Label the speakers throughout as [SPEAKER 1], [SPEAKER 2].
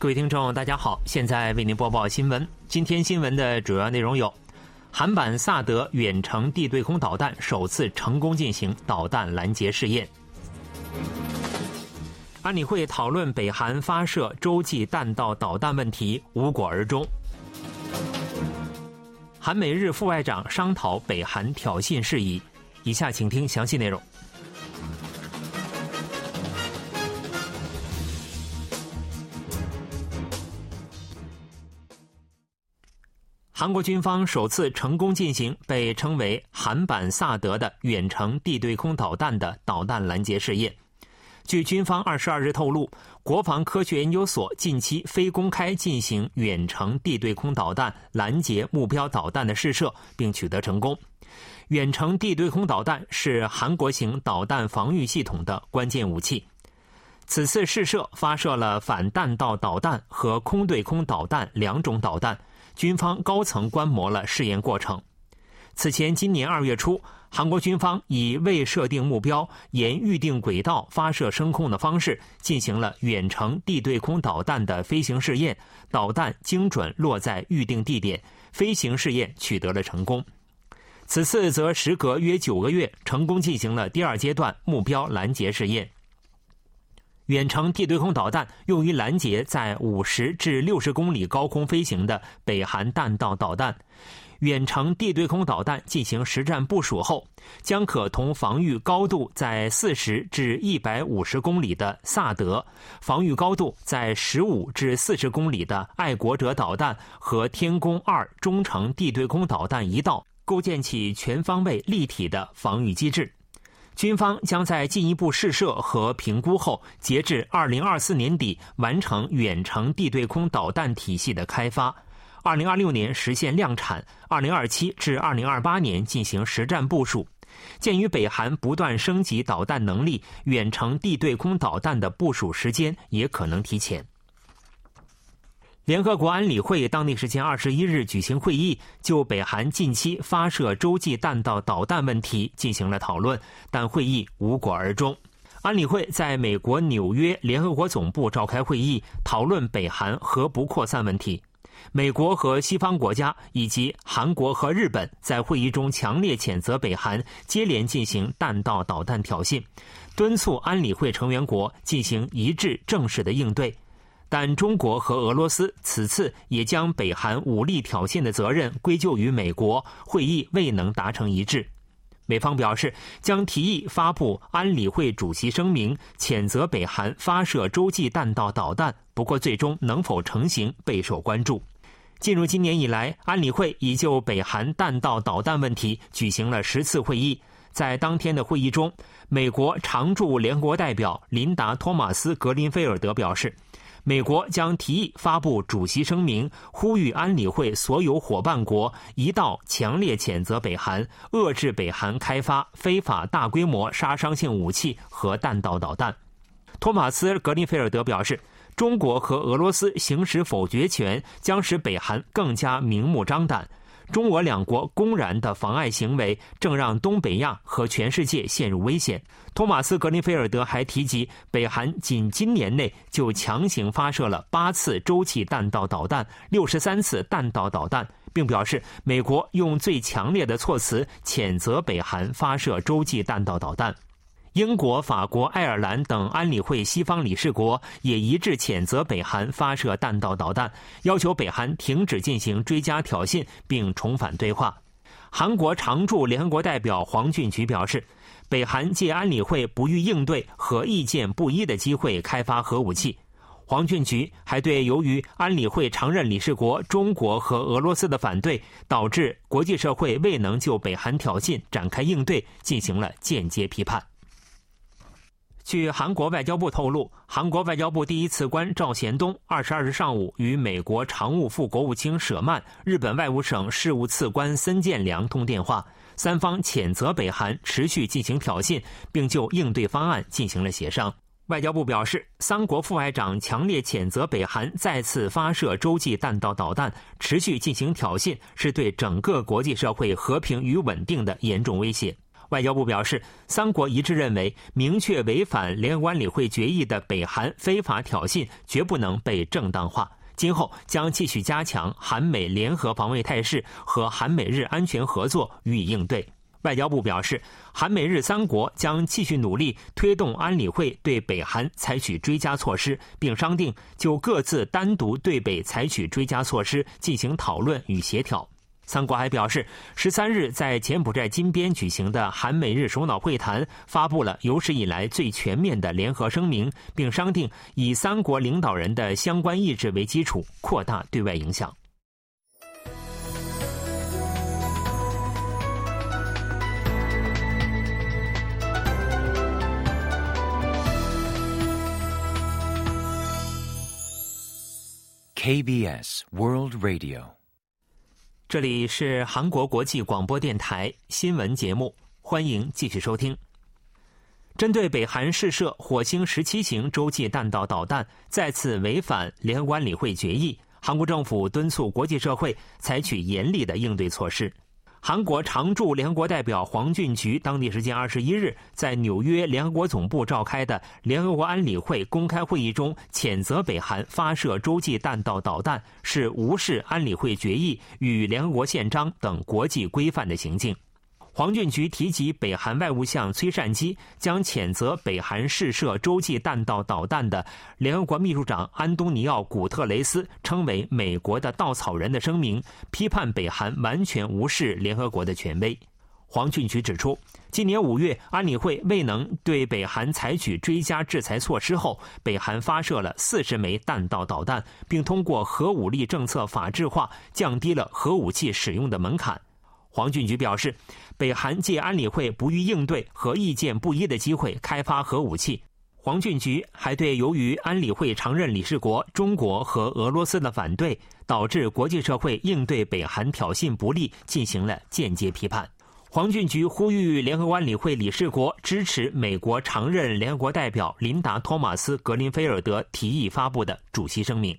[SPEAKER 1] 各位听众，大家好，现在为您播报新闻。今天新闻的主要内容有：韩版萨德远程地对空导弹首次成功进行导弹拦截试验；安理会讨论北韩发射洲际弹道导弹问题无果而终；韩美日副外长商讨北韩挑衅事宜。以下请听详细内容。韩国军方首次成功进行被称为“韩版萨德”的远程地对空导弹的导弹拦截试验。据军方二十二日透露，国防科学研究所近期非公开进行远程地对空导弹拦截目标导弹的试射，并取得成功。远程地对空导弹是韩国型导弹防御系统的关键武器。此次试射发射了反弹道导弹和空对空导弹两种导弹。军方高层观摩了试验过程。此前，今年二月初，韩国军方以未设定目标、沿预定轨道发射升空的方式进行了远程地对空导弹的飞行试验，导弹精准落在预定地点，飞行试验取得了成功。此次则时隔约九个月，成功进行了第二阶段目标拦截试验。远程地对空导弹用于拦截在五十至六十公里高空飞行的北韩弹道导弹。远程地对空导弹进行实战部署后，将可同防御高度在四十至一百五十公里的萨德、防御高度在十五至四十公里的爱国者导弹和天宫二中程地对空导弹一道，构建起全方位立体的防御机制。军方将在进一步试射和评估后，截至二零二四年底完成远程地对空导弹体系的开发，二零二六年实现量产，二零二七至二零二八年进行实战部署。鉴于北韩不断升级导弹能力，远程地对空导弹的部署时间也可能提前。联合国安理会当地时间二十一日举行会议，就北韩近期发射洲际弹道导弹问题进行了讨论，但会议无果而终。安理会在美国纽约联合国总部召开会议，讨论北韩核不扩散问题。美国和西方国家以及韩国和日本在会议中强烈谴责北韩接连进行弹道导弹挑衅，敦促安理会成员国进行一致正式的应对。但中国和俄罗斯此次也将北韩武力挑衅的责任归咎于美国，会议未能达成一致。美方表示将提议发布安理会主席声明，谴责北韩发射洲际弹道导弹。不过，最终能否成行备受关注。进入今年以来，安理会已就北韩弹道导弹问题举行了十次会议。在当天的会议中，美国常驻联合国代表琳达·托马斯·格林菲尔德表示。美国将提议发布主席声明，呼吁安理会所有伙伴国一道强烈谴责北韩，遏制北韩开发非法大规模杀伤性武器和弹道导弹。托马斯·格林菲尔德表示，中国和俄罗斯行使否决权将使北韩更加明目张胆。中俄两国公然的妨碍行为，正让东北亚和全世界陷入危险。托马斯·格林菲尔德还提及，北韩仅今年内就强行发射了八次洲际弹道导弹、六十三次弹道导弹，并表示美国用最强烈的措辞谴责北韩发射洲际弹道导弹。英国、法国、爱尔兰等安理会西方理事国也一致谴责北韩发射弹道导弹，要求北韩停止进行追加挑衅，并重返对话。韩国常驻联合国代表黄俊菊表示，北韩借安理会不予应对和意见不一的机会开发核武器。黄俊菊还对由于安理会常任理事国中国和俄罗斯的反对，导致国际社会未能就北韩挑衅展开应对，进行了间接批判。据韩国外交部透露，韩国外交部第一次官赵贤东二十二日上午与美国常务副国务卿舍曼、日本外务省事务次官森健良通电话，三方谴责北韩持续进行挑衅，并就应对方案进行了协商。外交部表示，三国副外长强烈谴责北韩再次发射洲际弹道导弹，持续进行挑衅，是对整个国际社会和平与稳定的严重威胁。外交部表示，三国一致认为，明确违反联合国安理会决议的北韩非法挑衅绝不能被正当化。今后将继续加强韩美联合防卫态势和韩美日安全合作予以应对。外交部表示，韩美日三国将继续努力推动安理会对北韩采取追加措施，并商定就各自单独对北采取追加措施进行讨论与协调。三国还表示，十三日在柬埔寨金边举行的韩美日首脑会谈发布了有史以来最全面的联合声明，并商定以三国领导人的相关意志为基础，扩大对外影响。
[SPEAKER 2] KBS World Radio。
[SPEAKER 1] 这里是韩国国际广播电台新闻节目，欢迎继续收听。针对北韩试射火星十七型洲际弹道导弹，再次违反联合国安理会决议，韩国政府敦促国际社会采取严厉的应对措施。韩国常驻联合国代表黄俊菊当地时间二十一日在纽约联合国总部召开的联合国安理会公开会议中，谴责北韩发射洲际弹道导弹是无视安理会决议与联合国宪章等国际规范的行径。黄俊菊提及，北韩外务相崔善基将谴责北韩试射洲际弹道导弹的联合国秘书长安东尼奥·古特雷斯称为“美国的稻草人”的声明，批判北韩完全无视联合国的权威。黄俊菊指出，今年五月，安理会未能对北韩采取追加制裁措施后，北韩发射了四十枚弹道导弹，并通过核武力政策法制化降低了核武器使用的门槛。黄俊菊表示，北韩借安理会不予应对和意见不一的机会开发核武器。黄俊菊还对由于安理会常任理事国中国和俄罗斯的反对，导致国际社会应对北韩挑衅不利进行了间接批判。黄俊菊呼吁联合国安理会理事国支持美国常任联合国代表琳达·托马斯·格林菲尔德提议发布的主席声明。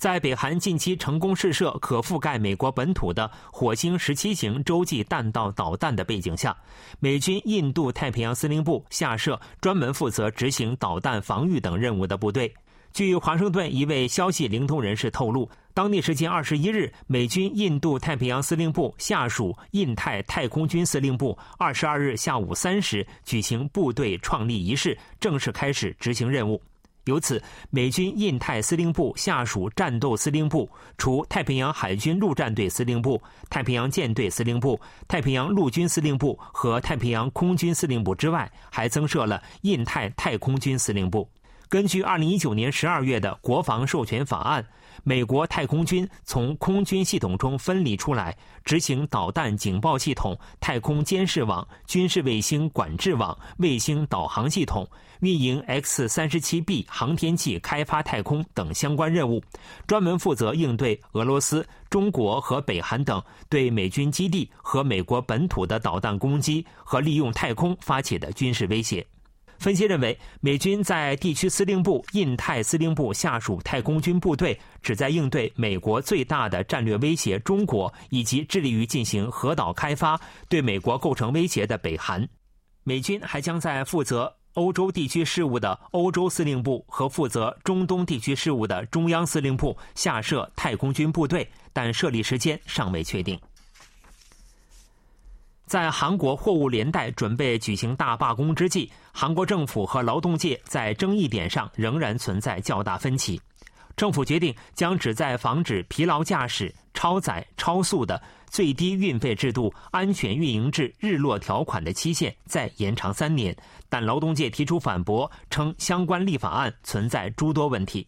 [SPEAKER 1] 在北韩近期成功试射可覆盖美国本土的火星十七型洲际弹道导弹的背景下，美军印度太平洋司令部下设专门负责执行导弹防御等任务的部队。据华盛顿一位消息灵通人士透露，当地时间二十一日，美军印度太平洋司令部下属印太太空军司令部二十二日下午三时举行部队创立仪式，正式开始执行任务。由此，美军印太司令部下属战斗司令部除太平洋海军陆战队司令部、太平洋舰队司令部、太平洋陆军司令部和太平洋空军司令部之外，还增设了印太太空军司令部。根据二零一九年十二月的国防授权法案。美国太空军从空军系统中分离出来，执行导弹警报系统、太空监视网、军事卫星管制网、卫星导航系统、运营 X 三十七 B 航天器开发太空等相关任务，专门负责应对俄罗斯、中国和北韩等对美军基地和美国本土的导弹攻击和利用太空发起的军事威胁。分析认为，美军在地区司令部、印太司令部下属太空军部队，旨在应对美国最大的战略威胁——中国，以及致力于进行核岛开发、对美国构成威胁的北韩。美军还将在负责欧洲地区事务的欧洲司令部和负责中东地区事务的中央司令部下设太空军部队，但设立时间尚未确定。在韩国货物连带准备举行大罢工之际，韩国政府和劳动界在争议点上仍然存在较大分歧。政府决定将旨在防止疲劳驾驶、超载、超速的最低运费制度安全运营至日落条款的期限再延长三年，但劳动界提出反驳，称相关立法案存在诸多问题。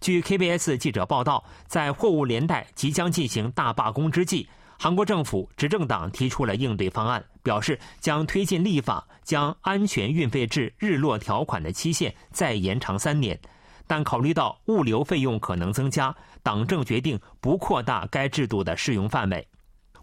[SPEAKER 1] 据 KBS 记者报道，在货物连带即将进行大罢工之际。韩国政府执政党提出了应对方案，表示将推进立法，将安全运费制日落条款的期限再延长三年。但考虑到物流费用可能增加，党政决定不扩大该制度的适用范围。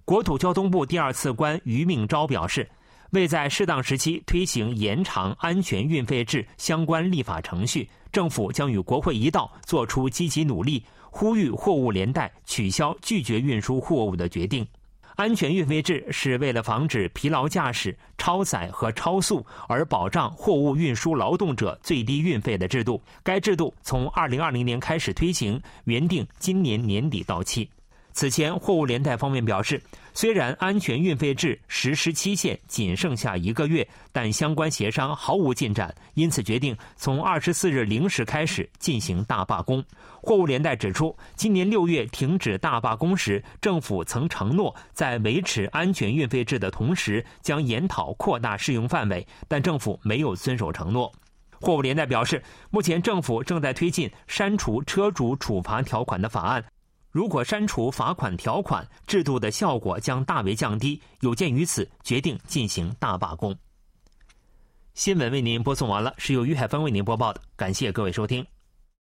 [SPEAKER 1] 国土交通部第二次官于命昭表示，为在适当时期推行延长安全运费制相关立法程序，政府将与国会一道做出积极努力。呼吁货物连带取消拒绝运输货物的决定。安全运费制是为了防止疲劳驾驶、超载和超速而保障货物运输劳动者最低运费的制度。该制度从二零二零年开始推行，原定今年年底到期。此前，货物连带方面表示，虽然安全运费制实施期限仅剩下一个月，但相关协商毫无进展，因此决定从二十四日零时开始进行大罢工。货物连带指出，今年六月停止大罢工时，政府曾承诺在维持安全运费制的同时，将研讨扩大适用范围，但政府没有遵守承诺。货物连带表示，目前政府正在推进删除车主处罚条款的法案。如果删除罚款条款，制度的效果将大为降低。有鉴于此，决定进行大罢工。新闻为您播送完了，是由于海峰为您播报的，感谢各位收听。